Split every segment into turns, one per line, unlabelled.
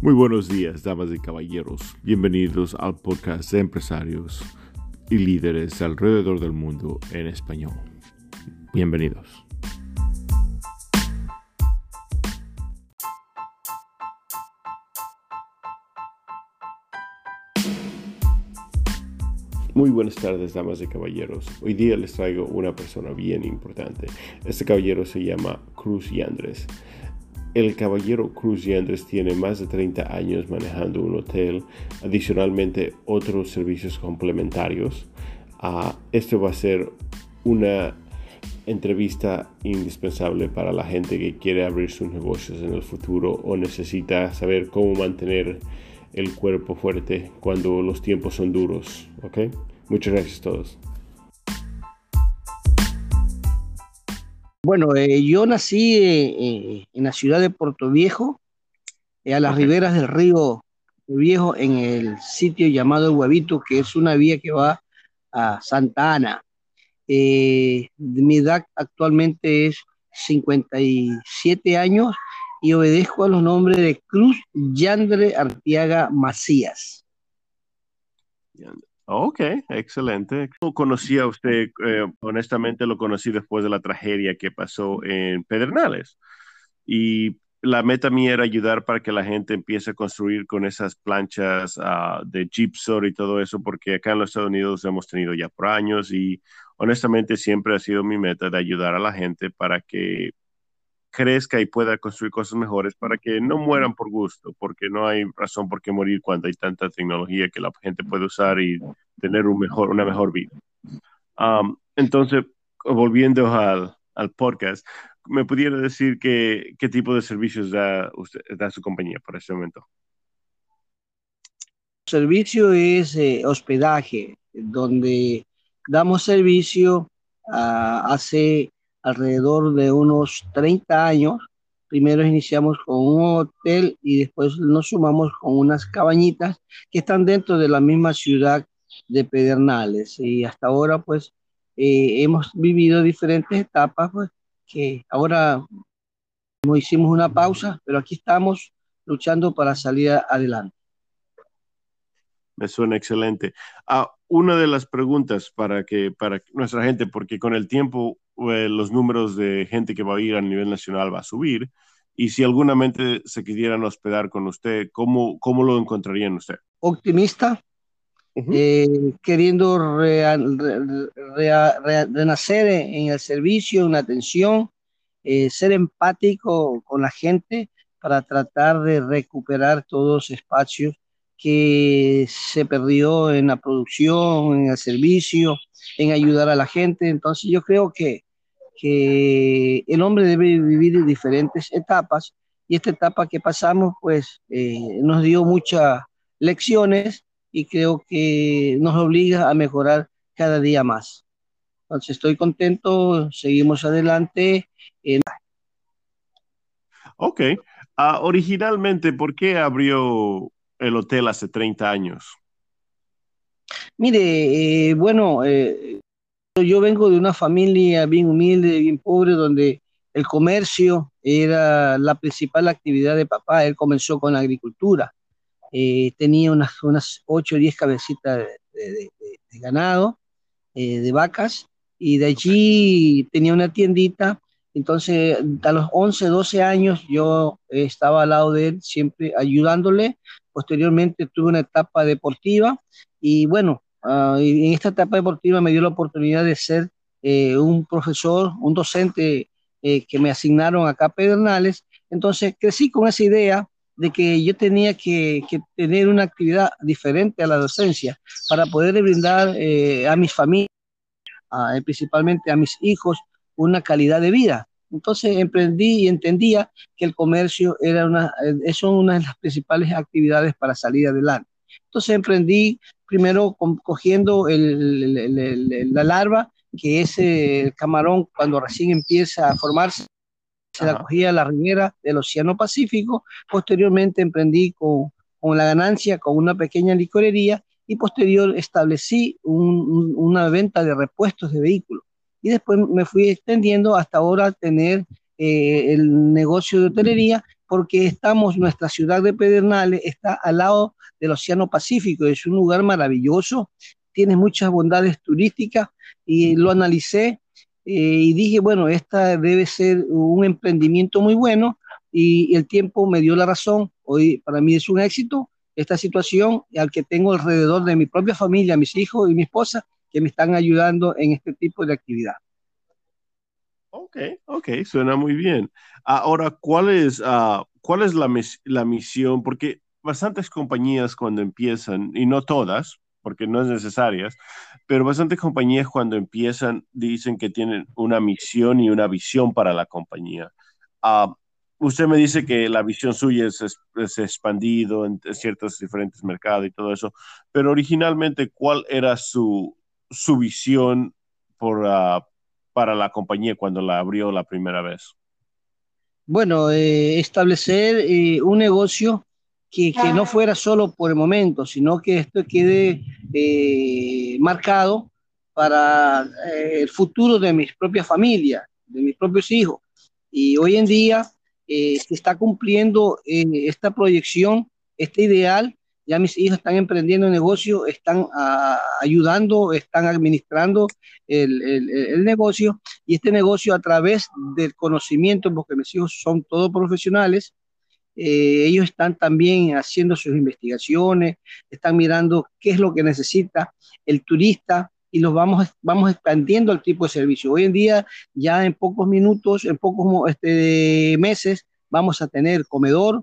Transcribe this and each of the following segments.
Muy buenos días, damas y caballeros. Bienvenidos al podcast de empresarios y líderes alrededor del mundo en español. Bienvenidos. Muy buenas tardes, damas y caballeros. Hoy día les traigo una persona bien importante. Este caballero se llama Cruz Yandres. El caballero Cruz Yandres tiene más de 30 años manejando un hotel, adicionalmente otros servicios complementarios. Uh, esto va a ser una entrevista indispensable para la gente que quiere abrir sus negocios en el futuro o necesita saber cómo mantener el cuerpo fuerte cuando los tiempos son duros. ¿ok? Muchas gracias a todos.
Bueno, eh, yo nací eh, eh, en la ciudad de Puerto Viejo, a las riberas del río Viejo, en el sitio llamado El Huevito, que es una vía que va a Santa Ana. mi edad actualmente es 57 años y obedezco a los nombres de Cruz Yandre Artiaga Macías.
Ok, excelente. ¿Cómo conocía usted? Eh, honestamente lo conocí después de la tragedia que pasó en Pedernales. Y la meta mía era ayudar para que la gente empiece a construir con esas planchas uh, de gypsum y todo eso, porque acá en los Estados Unidos hemos tenido ya por años y honestamente siempre ha sido mi meta de ayudar a la gente para que crezca y pueda construir cosas mejores para que no mueran por gusto, porque no hay razón por qué morir cuando hay tanta tecnología que la gente puede usar y tener un mejor, una mejor vida. Um, entonces, volviendo al, al, podcast, ¿me pudiera decir que, qué tipo de servicios da, usted, da su compañía por este momento?
Servicio es eh, hospedaje, donde damos servicio a, hace alrededor de unos 30 años. Primero iniciamos con un hotel y después nos sumamos con unas cabañitas que están dentro de la misma ciudad de Pedernales. Y hasta ahora pues eh, hemos vivido diferentes etapas, pues que ahora hicimos una pausa, pero aquí estamos luchando para salir adelante.
Me suena excelente. Ah, una de las preguntas para que para nuestra gente, porque con el tiempo eh, los números de gente que va a ir a nivel nacional va a subir. Y si alguna mente se quisieran hospedar con usted, ¿cómo, cómo lo encontrarían usted?
Optimista, eh, queriendo renacer en el servicio, en la atención, eh, ser empático con la gente para tratar de recuperar todos los espacios que se perdió en la producción, en el servicio, en ayudar a la gente. Entonces yo creo que que el hombre debe vivir diferentes etapas y esta etapa que pasamos pues eh, nos dio muchas lecciones y creo que nos obliga a mejorar cada día más. Entonces estoy contento, seguimos adelante.
Ok, uh, originalmente, ¿por qué abrió el hotel hace 30 años?
Mire, eh, bueno, eh, yo vengo de una familia bien humilde, bien pobre, donde el comercio era la principal actividad de papá. Él comenzó con la agricultura. Eh, tenía unas, unas 8 o 10 cabecitas de, ganado, eh, de vacas, y de allí tenía una tiendita. Entonces, a los 11, 12 años yo estaba al lado de él, siempre ayudándole. Posteriormente tuve una etapa deportiva y bueno, Ah, en esta etapa deportiva me dio la oportunidad de ser eh, un profesor, un docente eh, que me asignaron acá a Pedernales. Entonces crecí con esa idea de que yo tenía que, tener una actividad diferente a la docencia para poder brindar eh, a mis familias, principalmente a mis hijos, una calidad de vida. Entonces emprendí y entendía que el comercio era una, es una de las principales actividades para salir adelante. Entonces emprendí primero cogiendo la larva, que es el camarón cuando recién empieza a formarse, se la cogía a la ribera del Océano Pacífico. Posteriormente emprendí con, la ganancia con una pequeña licorería y posterior establecí una venta de repuestos de vehículos. Y después me fui extendiendo hasta ahora tener eh, el negocio de hotelería porque estamos, nuestra ciudad de Pedernales está al lado del Océano Pacífico, es un lugar maravilloso, tiene muchas bondades turísticas y lo analicé eh, y dije, bueno, esta debe ser un emprendimiento muy bueno y el tiempo me dio la razón. Hoy para mí es un éxito esta situación al que tengo alrededor de mi propia familia, mis hijos y mi esposa, que me están ayudando en este tipo de actividad.
Ok, ok, suena muy bien. Ahora, ¿cuál es, uh, cuál es la, la misión? Porque bastantes compañías cuando empiezan, y no todas, porque no es necesarias, pero bastantes compañías cuando empiezan dicen que tienen una misión y una visión para la compañía. Uh, usted me dice que la visión suya es, es, expandido en, ciertos diferentes mercados y todo eso, pero originalmente, ¿cuál era su, su visión por, uh, para la compañía cuando la abrió la primera vez?
Bueno, eh, establecer eh, un negocio que, no fuera solo por el momento, sino que esto quede eh, marcado para el futuro de mis propias familias, de mis propios hijos. Y hoy en día se está cumpliendo esta proyección, este ideal. Ya mis hijos están emprendiendo negocio, están a, ayudando, están administrando el, el, el, negocio y este negocio a través del conocimiento, porque mis hijos son todos profesionales, eh, ellos están también haciendo sus investigaciones, están mirando qué es lo que necesita el turista y los vamos, vamos expandiendo el tipo de servicio. Hoy en día, ya en pocos minutos, en pocos este, meses, vamos a tener comedor.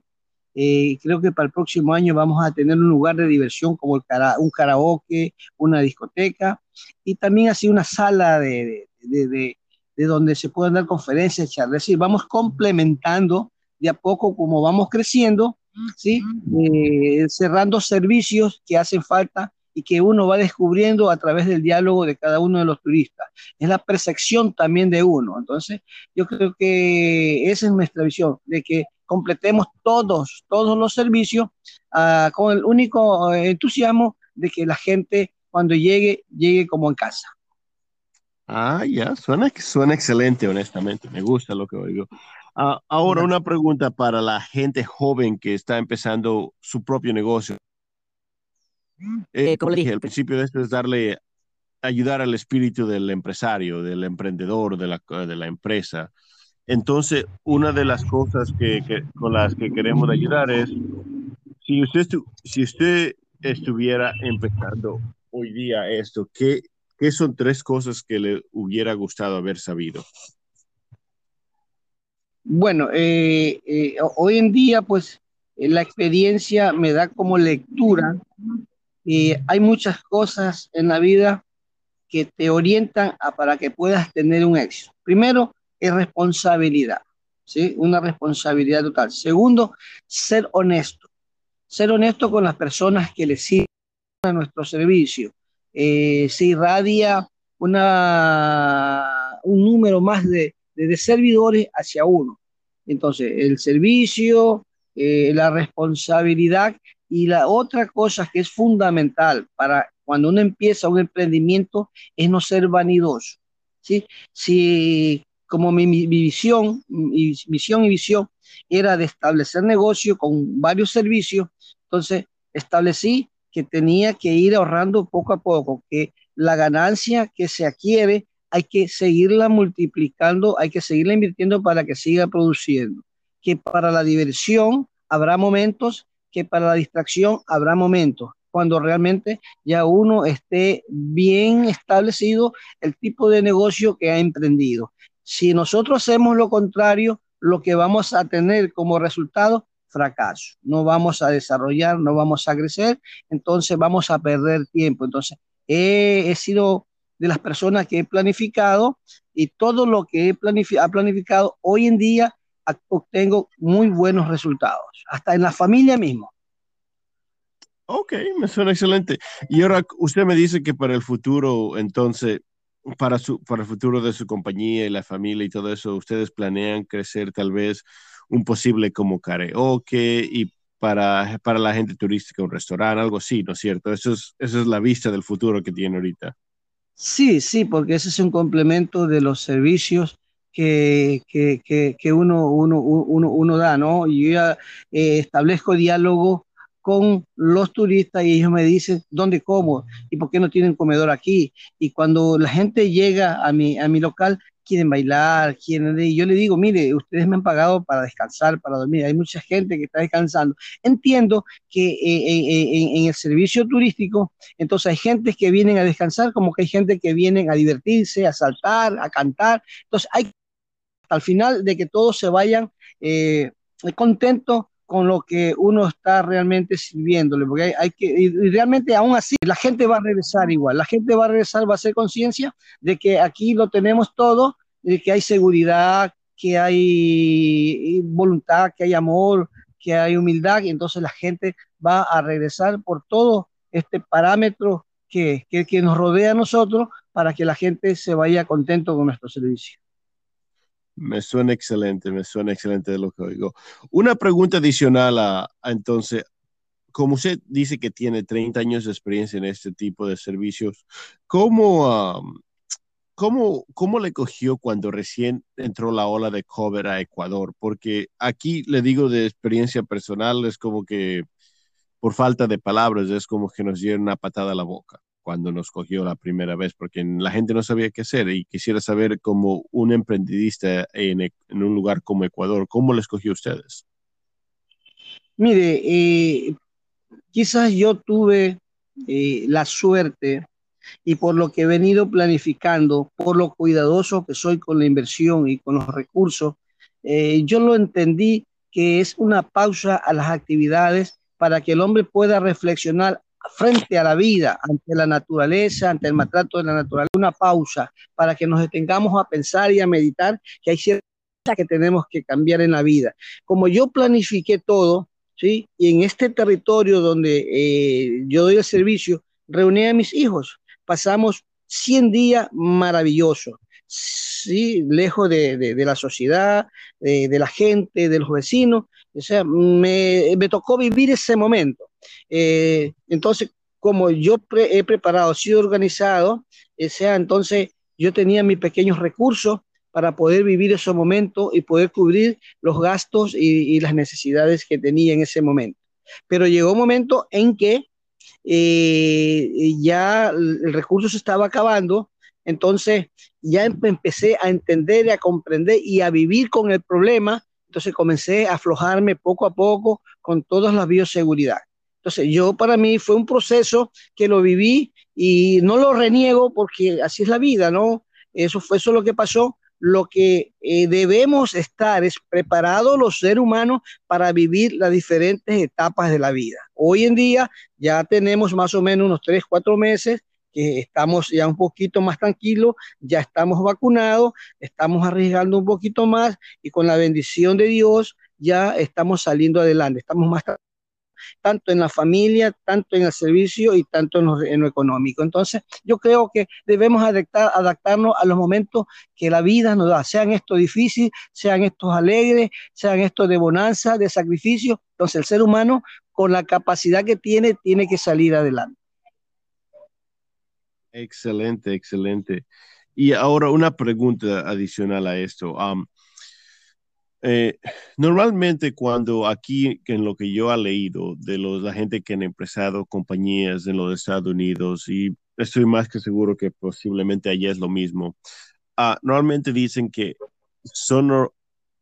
Eh, creo que para el próximo año vamos a tener un lugar de diversión como el un karaoke, una discoteca y también así una sala de, de, de, de donde se puedan dar conferencias, charlas. Es decir, vamos complementando de a poco como vamos creciendo, ¿sí? Eh, cerrando servicios que hacen falta y que uno va descubriendo a través del diálogo de cada uno de los turistas. Es la percepción también de uno. Entonces, yo creo que esa es nuestra visión, de que completemos todos, todos los servicios uh, con el único entusiasmo de que la gente cuando llegue, llegue como en casa.
Ah, ya, suena, suena excelente, honestamente. Me gusta lo que oigo. Uh, ahora una pregunta para la gente joven que está empezando su propio negocio. Eh, eh, como le dije, el principio de esto es darle, ayudar al espíritu del empresario, del emprendedor, de la, de la empresa. Entonces, una de las cosas que, que, con las que queremos ayudar es, si usted, si usted estuviera empezando hoy día esto, ¿qué, ¿qué son tres cosas que le hubiera gustado haber sabido?
Bueno, eh, eh, hoy en día, pues, eh, la experiencia me da como lectura. Y hay muchas cosas en la vida que te orientan a, para que puedas tener un éxito. Primero, es responsabilidad, ¿sí? Una responsabilidad total. Segundo, ser honesto. Ser honesto con las personas que le siguen a nuestro servicio. se irradia una, un número más de, de servidores hacia uno. Entonces, el servicio, eh, la responsabilidad y la otra cosa que es fundamental para cuando uno empieza un emprendimiento es no ser vanidoso. ¿sí? Si como mi, visión, mi misión y visión era de establecer negocio con varios servicios, entonces establecí que tenía que ir ahorrando poco a poco, que la ganancia que se adquiere hay que seguirla multiplicando, hay que seguirla invirtiendo para que siga produciendo. Que para la diversión habrá momentos, que para la distracción habrá momentos, cuando realmente ya uno esté bien establecido el tipo de negocio que ha emprendido. Si nosotros hacemos lo contrario, lo que vamos a tener como resultado, fracaso. No vamos a desarrollar, no vamos a crecer, entonces vamos a perder tiempo. Entonces, he, sido de las personas que he planificado y todo lo que he planificado, planificado hoy en día obtengo muy buenos resultados, hasta en la familia mismo.
Ok, me suena excelente. Y ahora usted me dice que para el futuro, entonces, para, su, para el futuro de su compañía y la familia y todo eso, ustedes planean crecer tal vez un posible como karaoke y para, para la gente turística un restaurante, algo así, ¿no es cierto? Eso es, eso es la vista del futuro que tiene ahorita.
Sí, sí, porque ese es un complemento de los servicios que, que, que, uno, uno, uno, uno, da, ¿no? Yo ya eh, establezco diálogo con los turistas y ellos me dicen dónde como y por qué no tienen comedor aquí. Y cuando la gente llega a mi, a mi local, quieren bailar, quieren... Y yo le digo, mire, ustedes me han pagado para descansar, para dormir. Hay mucha gente que está descansando. Entiendo que eh, eh, en, en, el servicio turístico, entonces hay gente que vienen a descansar como que hay gente que vienen a divertirse, a saltar, a cantar. Entonces hay al final de que todos se vayan eh, contentos con lo que uno está realmente sirviéndole, porque hay, que, y realmente aún así, la gente va a regresar igual, la gente va a regresar, va a hacer conciencia de que aquí lo tenemos todo, de que hay seguridad, que hay voluntad, que hay amor, que hay humildad, y entonces la gente va a regresar por todo este parámetro que, que, que nos rodea a nosotros para que la gente se vaya contento con nuestro servicio.
Me suena excelente, me suena excelente de lo que oigo. Una pregunta adicional a, entonces, como usted dice que tiene 30 años de experiencia en este tipo de servicios, ¿cómo, cómo, cómo le cogió cuando recién entró la ola de cover a Ecuador? Porque aquí le digo de experiencia personal, es como que por falta de palabras, es como que nos dieron una patada a la boca cuando nos cogió la primera vez, porque la gente no sabía qué hacer y quisiera saber como un emprendedista en, en un lugar como Ecuador, ¿cómo les cogió ustedes?
Mire, eh, quizás yo tuve eh, la suerte y por lo que he venido planificando, por lo cuidadoso que soy con la inversión y con los recursos, eh, yo lo entendí que es una pausa a las actividades para que el hombre pueda reflexionar frente a la vida, ante la naturaleza, ante el maltrato de la naturaleza, una pausa para que nos detengamos a pensar y a meditar que hay ciertas cosas que tenemos que cambiar en la vida. Como yo planifiqué todo, ¿sí? Y en este territorio donde eh, yo doy el servicio, reuní a mis hijos. Pasamos 100 días maravillosos, ¿sí? Lejos de, de, la sociedad, de, la gente, de los vecinos. O sea, me, me tocó vivir ese momento. Eh, entonces, como yo pre he preparado, sido organizado, eh, sea, entonces yo tenía mis pequeños recursos para poder vivir esos momentos y poder cubrir los gastos y, y, las necesidades que tenía en ese momento. Pero llegó un momento en que eh, ya el recurso se estaba acabando, entonces ya empecé a entender y a comprender y a vivir con el problema, entonces comencé a aflojarme poco a poco con todas las bioseguridad. Entonces, yo para mí fue un proceso que lo viví y no lo reniego porque así es la vida, ¿no? Eso fue eso lo que pasó. Lo que eh, debemos estar es preparados los seres humanos para vivir las diferentes etapas de la vida. Hoy en día ya tenemos más o menos unos tres, cuatro meses que estamos ya un poquito más tranquilos, ya estamos vacunados, estamos arriesgando un poquito más y con la bendición de Dios ya estamos saliendo adelante, estamos más tanto en la familia, tanto en el servicio y tanto en lo, económico. Entonces, yo creo que debemos adaptar, adaptarnos a los momentos que la vida nos da, sean estos difíciles, sean estos alegres, sean estos de bonanza, de sacrificio. Entonces, el ser humano, con la capacidad que tiene, tiene que salir adelante.
Excelente, excelente. Y ahora una pregunta adicional a esto. Um, eh, normalmente cuando aquí, en lo que yo he leído de los, la gente que han empresado compañías en los Estados Unidos, y estoy más que seguro que posiblemente allá es lo mismo, uh, normalmente dicen que son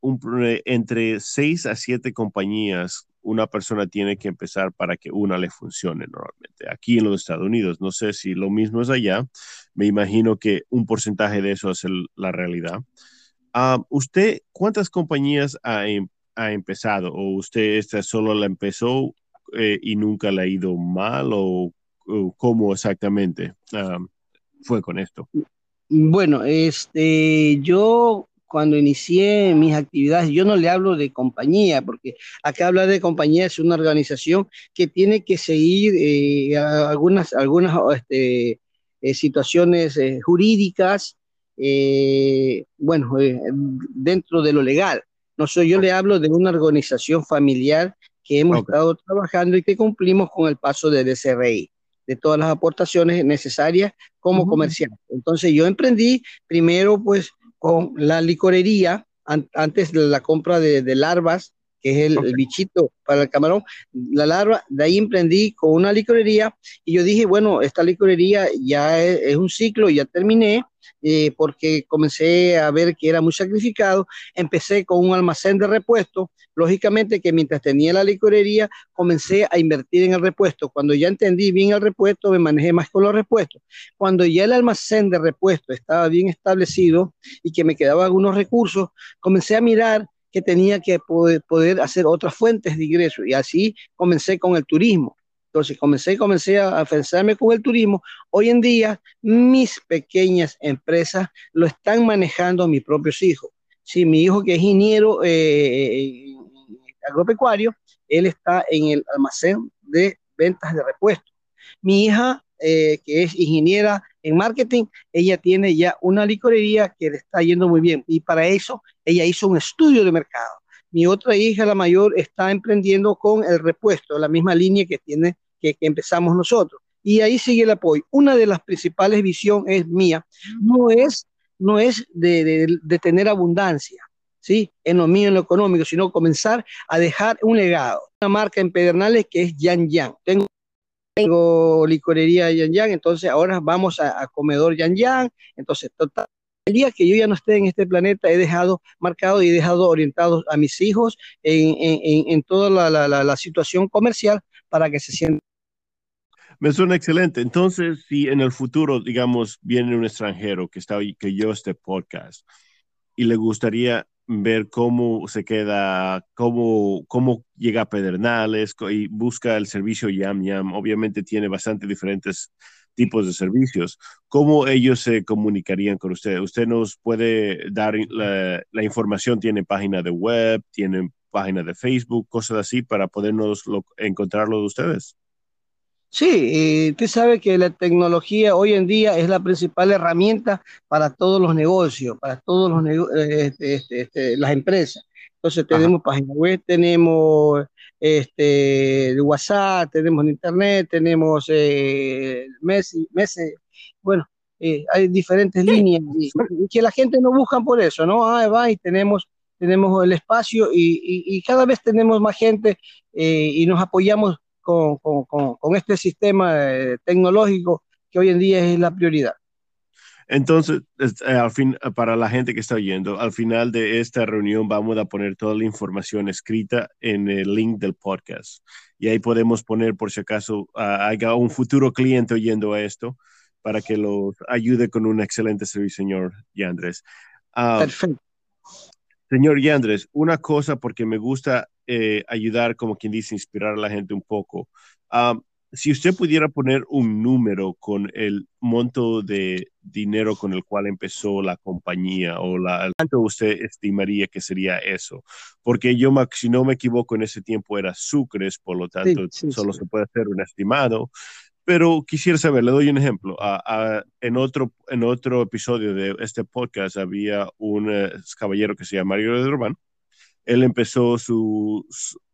un, entre seis a siete compañías una persona tiene que empezar para que una le funcione normalmente. Aquí en los Estados Unidos, no sé si lo mismo es allá, me imagino que un porcentaje de eso es la realidad. Uh, ¿Usted cuántas compañías ha, em, ha, empezado? ¿O usted esta solo la empezó eh, y nunca le ha ido mal? ¿O, cómo exactamente uh, fue con esto?
Bueno, este, yo cuando inicié mis actividades, yo no le hablo de compañía, porque acá hablar de compañía es una organización que tiene que seguir eh, algunas, algunas este, eh, situaciones eh, jurídicas eh, bueno, eh, dentro de lo legal. No soy yo le hablo de una organización familiar que hemos okay. estado trabajando y que cumplimos con el paso de DCRI, de todas las aportaciones necesarias como uh -huh. comercial. Entonces yo emprendí primero pues con la licorería antes de la compra de, larvas, que es el, bichito para el camarón, la larva, de ahí emprendí con una licorería y yo dije, bueno, esta licorería ya es, un ciclo, ya terminé, eh, porque comencé a ver que era muy sacrificado, empecé con un almacén de repuesto, lógicamente que mientras tenía la licorería, comencé a invertir en el repuesto, cuando ya entendí bien el repuesto, me manejé más con los repuestos, cuando ya el almacén de repuesto estaba bien establecido y que me quedaban algunos recursos, comencé a mirar que tenía que poder, hacer otras fuentes de ingreso y así comencé con el turismo. Entonces comencé, comencé a afianzarme con el turismo. Hoy en día mis pequeñas empresas lo están manejando mis propios hijos. Sí, mi hijo que es ingeniero eh, agropecuario, él está en el almacén de ventas de repuestos. Mi hija, eh, que es ingeniera en marketing, ella tiene ya una licorería que le está yendo muy bien y para eso ella hizo un estudio de mercado. Mi otra hija, la mayor, está emprendiendo con el repuesto, la misma línea que tiene que, empezamos nosotros. Y ahí sigue el apoyo. Una de las principales visiones es mía, no es, no es de, tener abundancia, ¿sí? En lo mío, en lo económico, sino comenzar a dejar un legado. Una marca en Pedernales que es Yan Yan. Tengo tengo licorería Yan Yan, entonces ahora vamos a, comedor Yan Yan, entonces total, el día que yo ya no esté en este planeta, he dejado marcado y he dejado orientados a mis hijos en, en, en toda la, la, la, situación comercial para que se sientan.
Me suena excelente. Entonces, si en el futuro, digamos, viene un extranjero que está que yo este podcast y le gustaría ver cómo se queda, cómo, cómo llega a Pedernales y busca el servicio Yam Yam. Obviamente tiene bastante diferentes tipos de servicios. ¿Cómo ellos se comunicarían con usted? Usted nos puede dar la, la información, tiene página de web, tiene página de Facebook, cosas así para podernos encontrarlo de ustedes.
Sí, usted sabe que la tecnología hoy en día es la principal herramienta para todos los negocios, para todos los eh, este, este, este, las empresas. Entonces tenemos página web, tenemos este, WhatsApp, tenemos internet, tenemos eh, Messi, Messi, bueno, eh, hay diferentes líneas y, que la gente no busca por eso, ¿no? Ah, va y tenemos, tenemos el espacio y, y, cada vez tenemos más gente y nos apoyamos con, con, con, este sistema eh, tecnológico que hoy en día es la prioridad.
Entonces, eh, al fin, para la gente que está oyendo, al final de esta reunión vamos a poner toda la información escrita en el link del podcast. Y ahí podemos poner, por si acaso haya un futuro cliente oyendo esto, para que los ayude con un excelente servicio, señor Yandres. Ah, Perfecto. Señor Yandres, una cosa porque me gusta eh, ayudar, como quien dice, inspirar a la gente un poco. Ah, si usted pudiera poner un número con el monto de dinero con el cual empezó la compañía o la, ¿cuánto usted estimaría que sería eso? Porque yo, si no me equivoco, en ese tiempo era Sucres, por lo tanto, solo se puede hacer un estimado. Pero quisiera saber, le doy un ejemplo. en, otro, en otro episodio de este podcast había un eh, caballero que se llama Mario de Urbán él empezó su,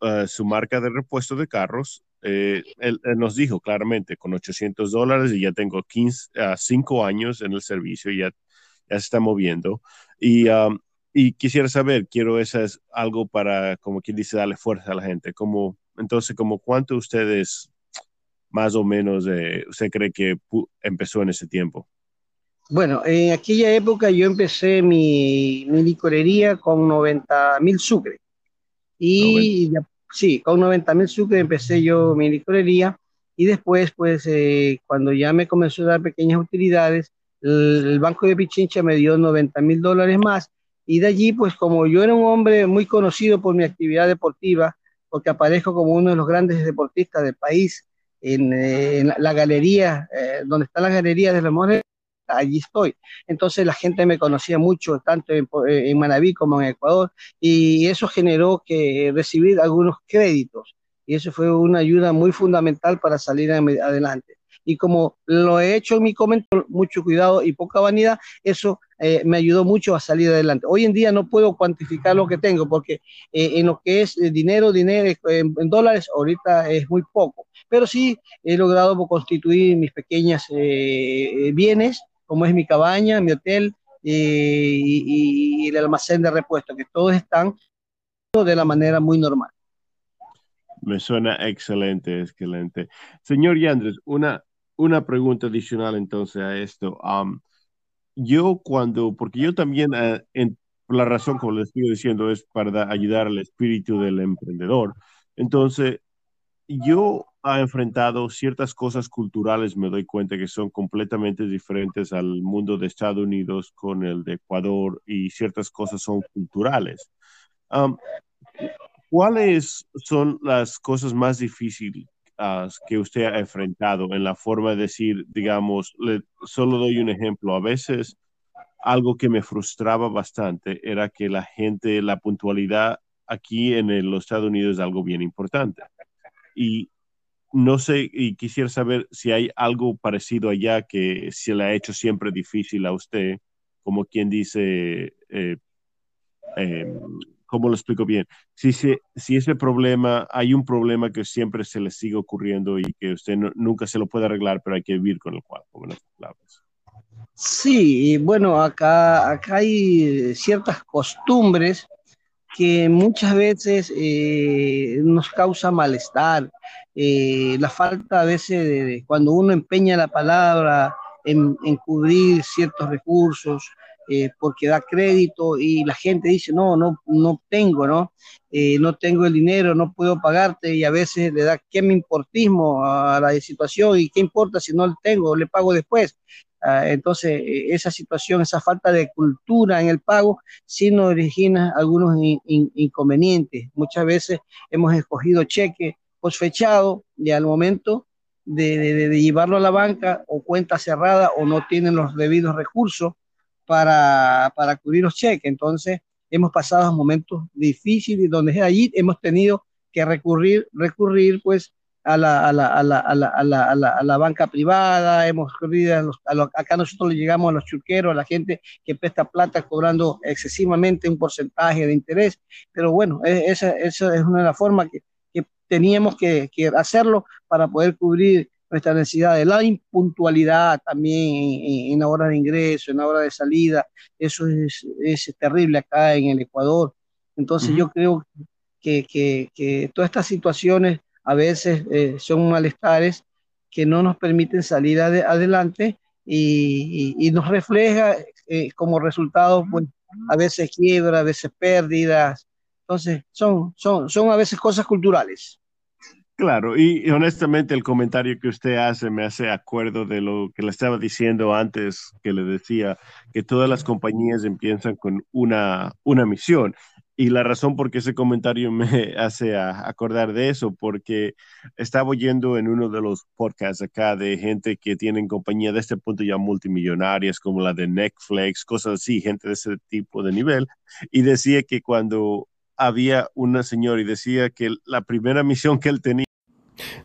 eh, su, marca de repuesto de carros. Eh, él, nos dijo claramente, con 800 dólares y ya tengo 15, 5 años en el servicio, ya, ya se está moviendo. Y, y quisiera saber, quiero eso es algo para, como quien dice, darle fuerza a la gente. Como, entonces, como ¿cuánto ustedes más o menos eh, usted cree que empezó en ese tiempo?
Bueno, en aquella época yo empecé mi, mi licorería con 90 mil sucres. Y sí, con 90 mil sucres empecé yo mi licorería. Y después, pues, eh, cuando ya me comenzó a dar pequeñas utilidades, el, Banco de Pichincha me dio 90 mil dólares más. Y de allí, pues, como yo era un hombre muy conocido por mi actividad deportiva, porque aparezco como uno de los grandes deportistas del país en, eh, la, galería, eh, donde está la galería de los Montes, allí estoy. Entonces la gente me conocía mucho, tanto en, en Manabí como en Ecuador, y eso generó que recibir algunos créditos, y eso fue una ayuda muy fundamental para salir adelante. Y como lo he hecho en mi comentario, mucho cuidado y poca vanidad, eso eh, me ayudó mucho a salir adelante. Hoy en día no puedo cuantificar lo que tengo porque eh, en lo que es eh, dinero, dinero en, dólares, ahorita es muy poco. Pero sí he logrado constituir mis pequeñas bienes como es mi cabaña, mi hotel, y, el almacén de repuestos, que todos están de la manera muy normal.
Me suena excelente, excelente. Señor Yandres, una, una pregunta adicional entonces a esto. yo cuando, porque yo también, eh, la razón como les estoy diciendo es para ayudar al espíritu del emprendedor. Entonces, yo he enfrentado ciertas cosas culturales, me doy cuenta que son completamente diferentes al mundo de Estados Unidos con el de Ecuador y ciertas cosas son culturales. ¿Cuáles son las cosas más difíciles que usted ha enfrentado en la forma de decir, digamos, solo doy un ejemplo, a veces algo que me frustraba bastante era que la gente, la puntualidad aquí en los Estados Unidos es algo bien importante. Y no sé, y quisiera saber si hay algo parecido allá que se le ha hecho siempre difícil a usted, como quien dice, eh, em, ¿cómo lo explico bien? Si, si ese problema, hay un problema que siempre se le sigue ocurriendo y que usted nunca se lo puede arreglar, pero hay que vivir con el cual, en otras palabras.
Sí, bueno, acá hay ciertas costumbres que muchas veces eh, nos causa malestar. Eh, la falta a veces de, cuando uno empeña la palabra en, cubrir ciertos recursos, eh, porque da crédito y la gente dice, no, no, no tengo, ¿no? No tengo el dinero, no puedo pagarte y a veces le da qué me importismo a la situación y qué importa si no lo tengo, le pago después. Ah, entonces, e, esa situación, esa falta de cultura en el pago, sí nos origina algunos inconvenientes. Muchas veces hemos escogido cheque posfechado y al momento de, de, llevarlo a la banca o cuenta cerrada o no tienen los debidos recursos, para, para cubrir los cheques. Entonces, hemos pasado momentos difíciles donde allí hemos tenido que recurrir, recurrir pues a la, a la, a la, a la, a la, a la banca privada, hemos recurrido a los, acá nosotros le llegamos a los churqueros, a la gente que presta plata cobrando excesivamente un porcentaje de interés, pero bueno, e, esa, esa es una de las formas que, que teníamos que, que hacerlo para poder cubrir nuestra necesidad de la impuntualidad también en, la hora de ingreso, en la hora de salida, eso es, es terrible acá en el Ecuador. Entonces yo creo que, que, que, todas estas situaciones a veces eh, son malestares que no nos permiten salir adelante y, y, nos refleja eh, como resultado pues, a veces quiebra, a veces pérdidas. Entonces son, son, son a veces cosas culturales.
Claro, y, honestamente el comentario que usted hace me hace acuerdo de lo que le estaba diciendo antes, que le decía que todas las compañías empiezan con una, una misión. Y la razón por qué ese comentario me hace acordar de eso, porque estaba oyendo en uno de los podcasts acá de gente que tienen compañía de este punto ya multimillonarias, como la de Netflix, cosas así, gente de ese tipo de nivel, y decía que cuando había una señora y decía que la primera misión que él tenía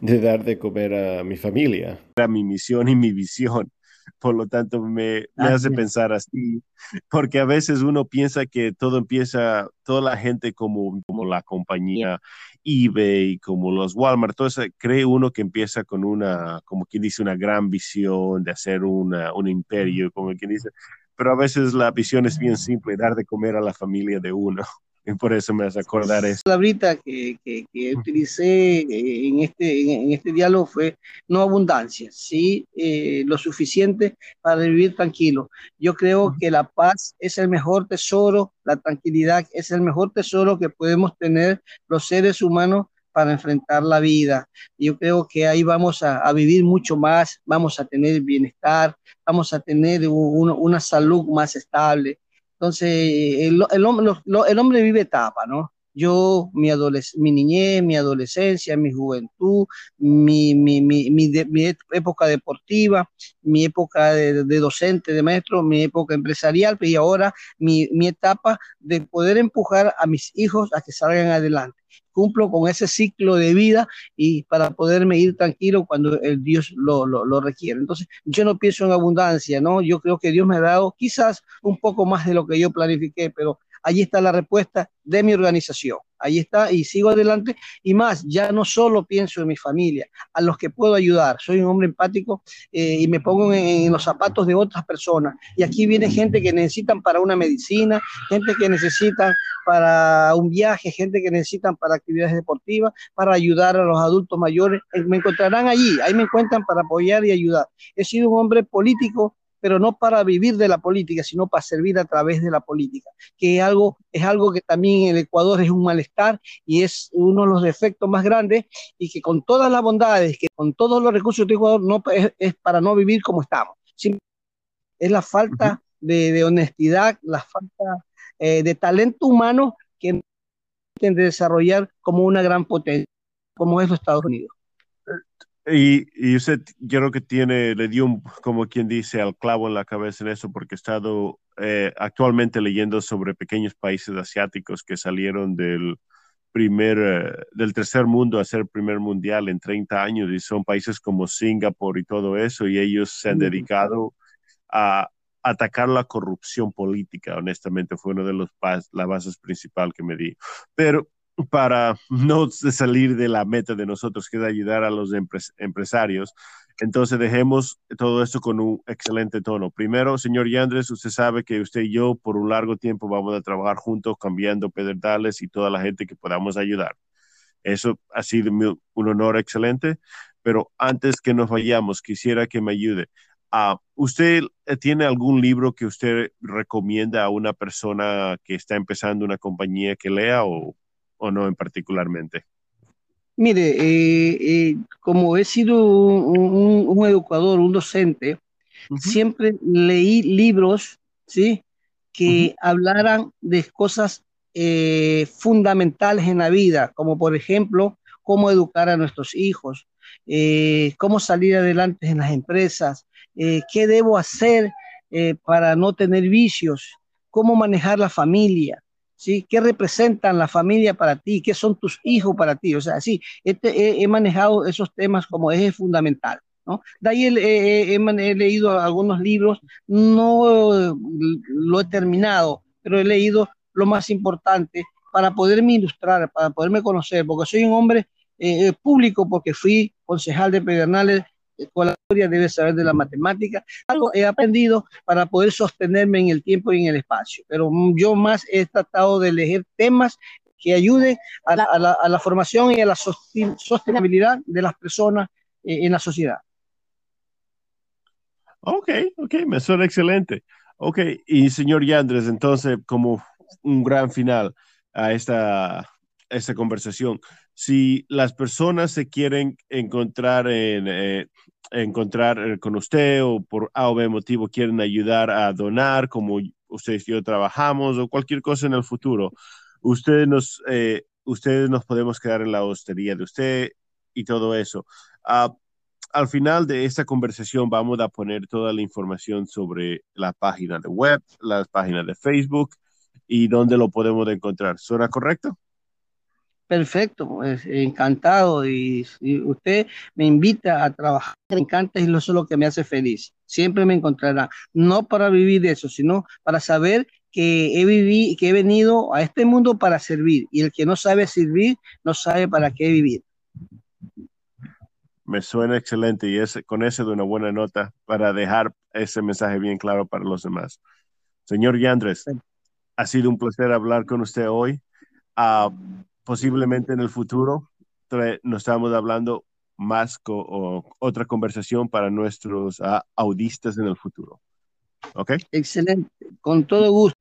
de dar de comer a mi familia. Era mi misión y mi visión. Por lo tanto, me, me hace pensar así, porque a veces uno piensa que todo empieza, toda la gente como, como la compañía eBay, como los Walmart, todo eso, cree uno que empieza con una, como quien dice, una gran visión de hacer una, un imperio, como quien dice, pero a veces la visión es bien simple, dar de comer a la familia de uno y por eso me hace acordar eso.
La palabrita que, que, que utilicé eh, en este, en, este diálogo fue no abundancia, sí eh, lo suficiente para vivir tranquilo. Yo creo que la paz es el mejor tesoro, la tranquilidad es el mejor tesoro que podemos tener los seres humanos para enfrentar la vida. Yo creo que ahí vamos a, a vivir mucho más, vamos a tener bienestar, vamos a tener una salud más estable, entonces, el, el, el hombre vive etapa, ¿no? Yo, mi, mi niñez, mi adolescencia, mi juventud, mi, mi, mi, mi época deportiva, mi época de, de, docente, de maestro, mi época empresarial, y ahora mi, mi etapa de poder empujar a mis hijos a que salgan adelante cumplo con ese ciclo de vida y para poderme ir tranquilo cuando el Dios lo, lo, lo, requiere. Entonces, yo no pienso en abundancia, ¿no? Yo creo que Dios me ha dado quizás un poco más de lo que yo planifiqué, pero allí está la respuesta de mi organización. ahí está, y sigo adelante. Y más, ya no solo pienso en mi familia, a los que puedo ayudar. Soy un hombre empático eh, y me pongo en, los zapatos de otras personas. Y aquí viene gente que necesitan para una medicina, gente que necesitan para un viaje, gente que necesitan para actividades deportivas, para ayudar a los adultos mayores. Eh, me encontrarán allí, ahí me encuentran para apoyar y ayudar. He sido un hombre político pero no para vivir de la política, sino para servir a través de la política, que es algo, es algo que también en el Ecuador es un malestar y es uno de los defectos más grandes y que con todas las bondades, que con todos los recursos de Ecuador no, es, para no vivir como estamos. Es la falta de, honestidad, la falta eh, de talento humano que de desarrollar como una gran potencia, como es los Estados Unidos.
Y, usted, yo creo que tiene, le dio, un, como quien dice, al clavo en la cabeza en eso, porque he estado eh, actualmente leyendo sobre pequeños países asiáticos que salieron del primer, eh, del tercer mundo a ser primer mundial en 30 años, y son países como Singapur y todo eso, y ellos se han dedicado a atacar la corrupción política, honestamente, fue uno de los las bases principal que me di. Pero para no salir de la meta de nosotros, que es ayudar a los empresarios. Entonces dejemos todo esto con un excelente tono. Primero, señor Yandres, usted sabe que usted y yo por un largo tiempo vamos a trabajar juntos cambiando pederdales y toda la gente que podamos ayudar. Eso ha sido un honor excelente, pero antes que nos vayamos, quisiera que me ayude. Uh, ¿Usted tiene algún libro que usted recomienda a una persona que está empezando una compañía que lea o o no en particularmente?
Mire, eh, eh, como he sido un, educador, un docente, siempre leí libros, ¿sí? Que hablaran de cosas eh, fundamentales en la vida, como por ejemplo, cómo educar a nuestros hijos, cómo salir adelante en las empresas, qué debo hacer para no tener vicios, cómo manejar la familia, ¿sí? ¿Qué representan la familia para ti? ¿Qué son tus hijos para ti? O sea, sí, este, he, manejado esos temas como eje fundamental. ¿no? De ahí he, he, leído algunos libros, no lo he terminado, pero he leído lo más importante para poderme ilustrar, para poderme conocer, porque soy un hombre eh, público, porque fui concejal de Pedernales con la historia debe saber de la matemática. Algo he aprendido para poder sostenerme en el tiempo y en el espacio, pero yo más he tratado de elegir temas que ayuden a, la, formación y a la sostenibilidad de las personas eh, en la sociedad.
Ok, ok, me suena excelente. Ok, y señor Yandres, entonces, como un gran final a esta, esta conversación, si las personas se quieren encontrar en, eh, eh, con usted o por A o B motivo quieren ayudar a donar, como ustedes y yo trabajamos o cualquier cosa en el futuro, ustedes nos, eh, ustedes nos podemos quedar en la hostería de usted y todo eso. Ah, al final de esta conversación vamos a poner toda la información sobre la página de web, las páginas de Facebook y dónde lo podemos encontrar. ¿Suena correcto?
Perfecto, pues encantado y, usted me invita a trabajar, me encanta y eso es lo que me hace feliz. Siempre me encontrará, no para vivir de eso, sino para saber que he vivido, que he venido a este mundo para servir y el que no sabe servir no sabe para qué vivir.
Me suena excelente y es con ese de una buena nota para dejar ese mensaje bien claro para los demás. Señor Yandres, ha sido un placer hablar con usted hoy. Uh, posiblemente en el futuro nos estamos hablando más con otra conversación para nuestros ah, audistas en el futuro. ¿Ok?
Excelente, con todo gusto.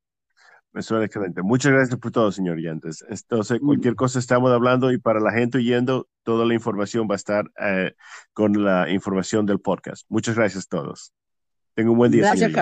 Me suena excelente. Muchas gracias por todo, señor Yantes. Entonces, cualquier cosa estamos hablando y para la gente oyendo, toda la información va a estar eh, con la información del podcast. Muchas gracias a todos. Tengo un buen día. Gracias,